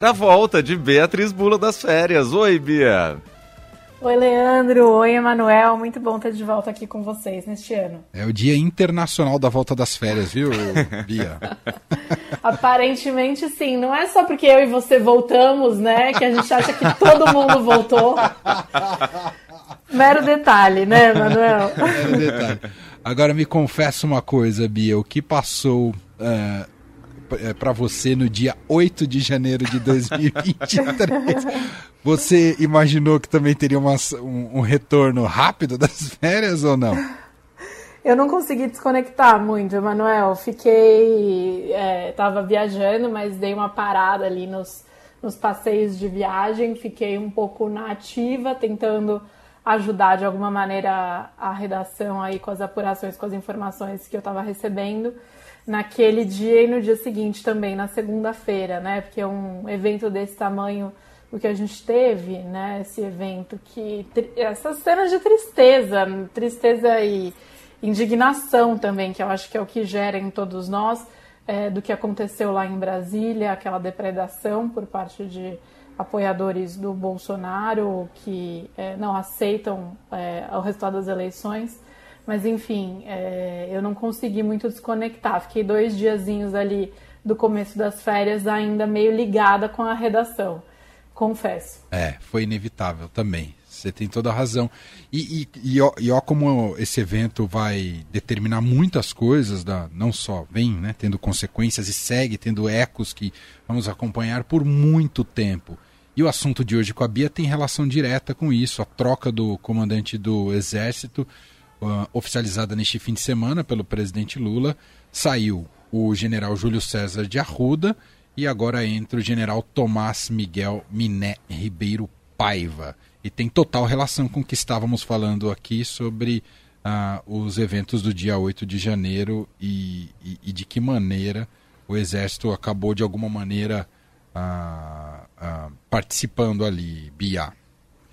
Da volta de Beatriz Bula das férias. Oi, Bia. Oi, Leandro. Oi, Emanuel. Muito bom estar de volta aqui com vocês neste ano. É o Dia Internacional da Volta das Férias, viu, Bia? Aparentemente, sim. Não é só porque eu e você voltamos, né, que a gente acha que todo mundo voltou. Mero detalhe, né, Emanuel? Mero detalhe. Agora me confessa uma coisa, Bia. O que passou. Uh para você no dia 8 de janeiro de 2023. você imaginou que também teria uma, um, um retorno rápido das férias ou não? Eu não consegui desconectar muito, Emanuel. Fiquei. É, tava viajando, mas dei uma parada ali nos, nos passeios de viagem. Fiquei um pouco na ativa, tentando ajudar de alguma maneira a redação aí com as apurações, com as informações que eu estava recebendo naquele dia e no dia seguinte também, na segunda-feira, né? Porque um evento desse tamanho, o que a gente teve, né? Esse evento que. Essas cenas de tristeza, tristeza e indignação também, que eu acho que é o que gera em todos nós, é, do que aconteceu lá em Brasília, aquela depredação por parte de apoiadores do Bolsonaro que é, não aceitam é, o resultado das eleições. Mas enfim, é, eu não consegui muito desconectar. Fiquei dois diazinhos ali do começo das férias ainda meio ligada com a redação, confesso. É, foi inevitável também. Você tem toda a razão. E, e, e, ó, e ó como esse evento vai determinar muitas coisas, da, não só vem né, tendo consequências e segue tendo ecos que vamos acompanhar por muito tempo. E o assunto de hoje com a Bia tem relação direta com isso, a troca do comandante do Exército oficializada neste fim de semana pelo presidente Lula, saiu o general Júlio César de Arruda e agora entra o general Tomás Miguel Miné Ribeiro Paiva. E tem total relação com o que estávamos falando aqui sobre uh, os eventos do dia 8 de janeiro e, e, e, de que maneira o Exército acabou de alguma maneira uh, participando ali, Bia.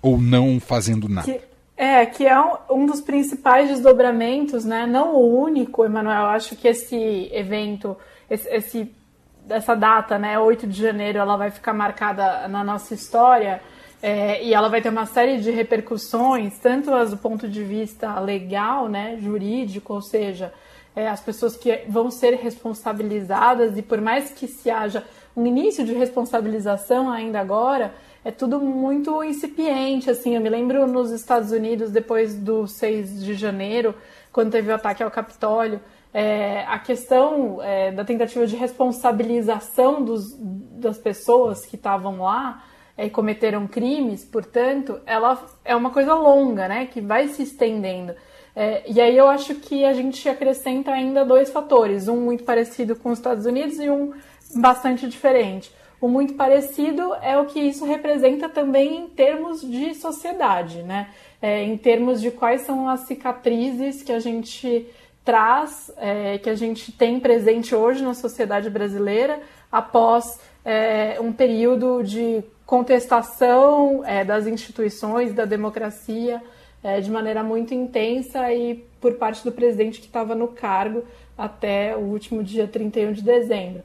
Ou não fazendo nada. Que... É, que é um, um, dos principais desdobramentos, né? Não o único, Emanuel. Acho que esse evento, esse, esse, essa data, né, 8 de janeiro, ela vai ficar marcada na nossa história é, e ela vai ter uma série de repercussões, tanto do ponto de vista legal, né, jurídico, ou seja, é, as pessoas que vão ser responsabilizadas e por mais que se haja um início de responsabilização ainda agora, é tudo muito incipiente, assim. Eu me lembro nos Estados Unidos, depois do 6 de janeiro, quando teve o ataque ao Capitólio, é, a questão é, da tentativa de responsabilização dos, das pessoas que estavam lá é, e cometeram crimes, portanto, ela é uma coisa longa, né, que vai se estendendo. É, e aí eu acho que a gente acrescenta ainda dois fatores, um muito parecido com os Estados Unidos e um bastante diferente. O muito parecido é o que isso representa também em termos de sociedade, né? É, em termos de quais são as cicatrizes que a gente traz, é, que a gente tem presente hoje na sociedade brasileira após é, um período de contestação é, das instituições, da democracia, é, de maneira muito intensa e por parte do presidente que estava no cargo até o último dia 31 de dezembro.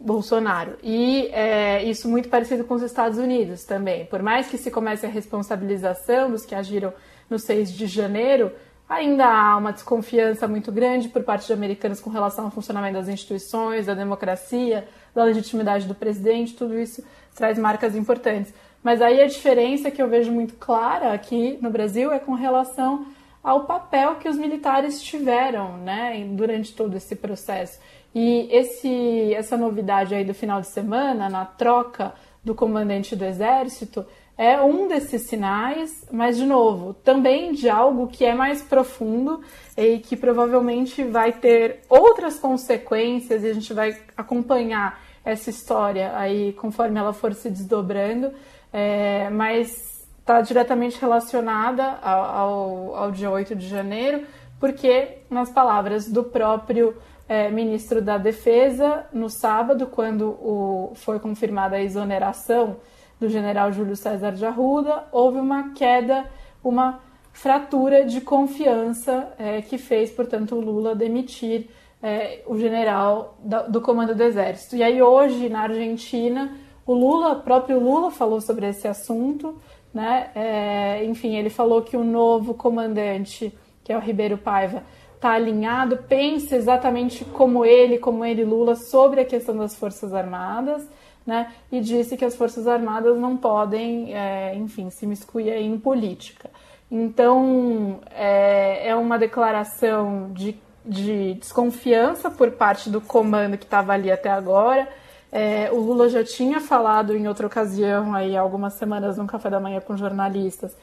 Bolsonaro. E é, isso muito parecido com os Estados Unidos também. Por mais que se comece a responsabilização dos que agiram no 6 de janeiro, ainda há uma desconfiança muito grande por parte de americanos com relação ao funcionamento das instituições, da democracia, da legitimidade do presidente, tudo isso traz marcas importantes. Mas aí a diferença que eu vejo muito clara aqui no Brasil é com relação ao papel que os militares tiveram né, durante todo esse processo. E esse, essa novidade aí do final de semana, na troca do comandante do exército, é um desses sinais, mas de novo, também de algo que é mais profundo e que provavelmente vai ter outras consequências e a gente vai acompanhar essa história aí conforme ela for se desdobrando, é, mas está diretamente relacionada ao, ao, ao dia 8 de janeiro, porque, nas palavras do próprio é, ministro da Defesa no sábado, quando o, foi confirmada a exoneração do general Júlio César de Arruda, houve uma queda, uma fratura de confiança é, que fez, portanto, o Lula demitir é, o general da, do comando do Exército. E aí, hoje, na Argentina, O Lula, próprio Lula falou sobre esse assunto, né? É, enfim, ele falou que o novo comandante, que é o Ribeiro Paiva, está alinhado, pensa exatamente como ele, como ele, Lula, sobre a questão das Forças Armadas, né? E disse que as Forças Armadas não podem, é, enfim, se miscuir em política. Então, é, é uma declaração de, de desconfiança por parte do comando que estava ali até agora. É, o Lula já tinha falado em outra ocasião, aí algumas semanas no café da manhã com jornalistas,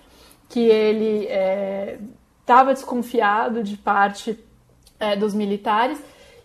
que ele estava desconfiado de parte é, dos militares.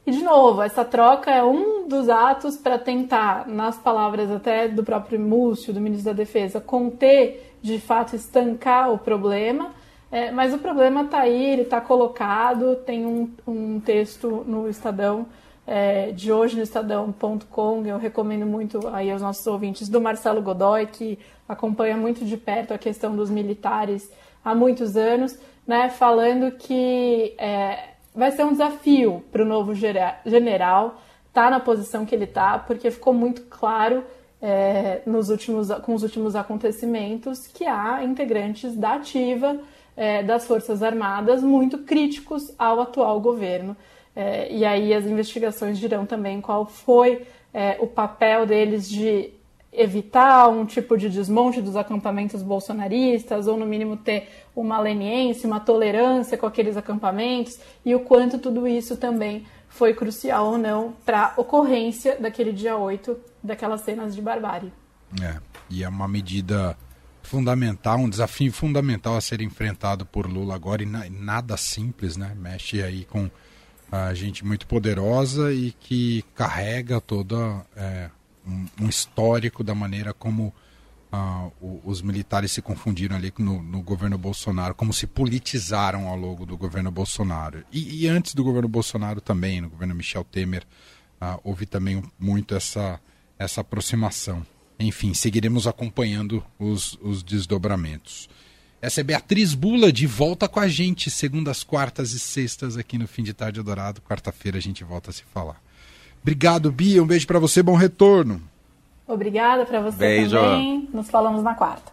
E, de novo, essa troca é um dos atos para tentar, nas palavras até do próprio Múcio, do ministro da Defesa, conter de fato estancar o problema, é, mas o problema está aí, ele está colocado, tem um, um, texto no Estadão, é, de hoje no estadão.com, eu recomendo muito aí aos nossos ouvintes, do Marcelo Godoy, que acompanha muito de perto a questão dos militares há muitos anos, né, falando que é, vai ser um desafio para o novo general estar tá na posição que ele está, porque ficou muito claro é, nos últimos, com os últimos acontecimentos que há integrantes da ativa é, das Forças Armadas muito críticos ao atual governo. É, e aí as investigações dirão também qual foi é, o papel deles de evitar um tipo de desmonte dos acampamentos bolsonaristas, ou no mínimo ter uma leniência, uma tolerância com aqueles acampamentos, e o quanto tudo isso também foi crucial ou não para a ocorrência daquele dia 8, daquelas cenas de barbárie. É, e é uma medida fundamental, um desafio fundamental a ser enfrentado por Lula agora e nada simples, né? Mexe aí com a gente muito poderosa e que carrega toda é, um, um, histórico da maneira como o, os militares se confundiram ali no, no, governo Bolsonaro, como se politizaram ao longo do governo Bolsonaro. E, e antes do governo Bolsonaro também, no governo Michel Temer, uh, houve também muito essa, essa aproximação. Enfim, seguiremos acompanhando os, os desdobramentos. Essa é Beatriz Bula de volta com a gente, segundas, quartas e sextas aqui no Fim de Tarde Dourado. Quarta-feira a gente volta a se falar. Obrigado, Bia. Um beijo para você, bom retorno. Obrigada para você Beijo. também. Nos falamos na quarta.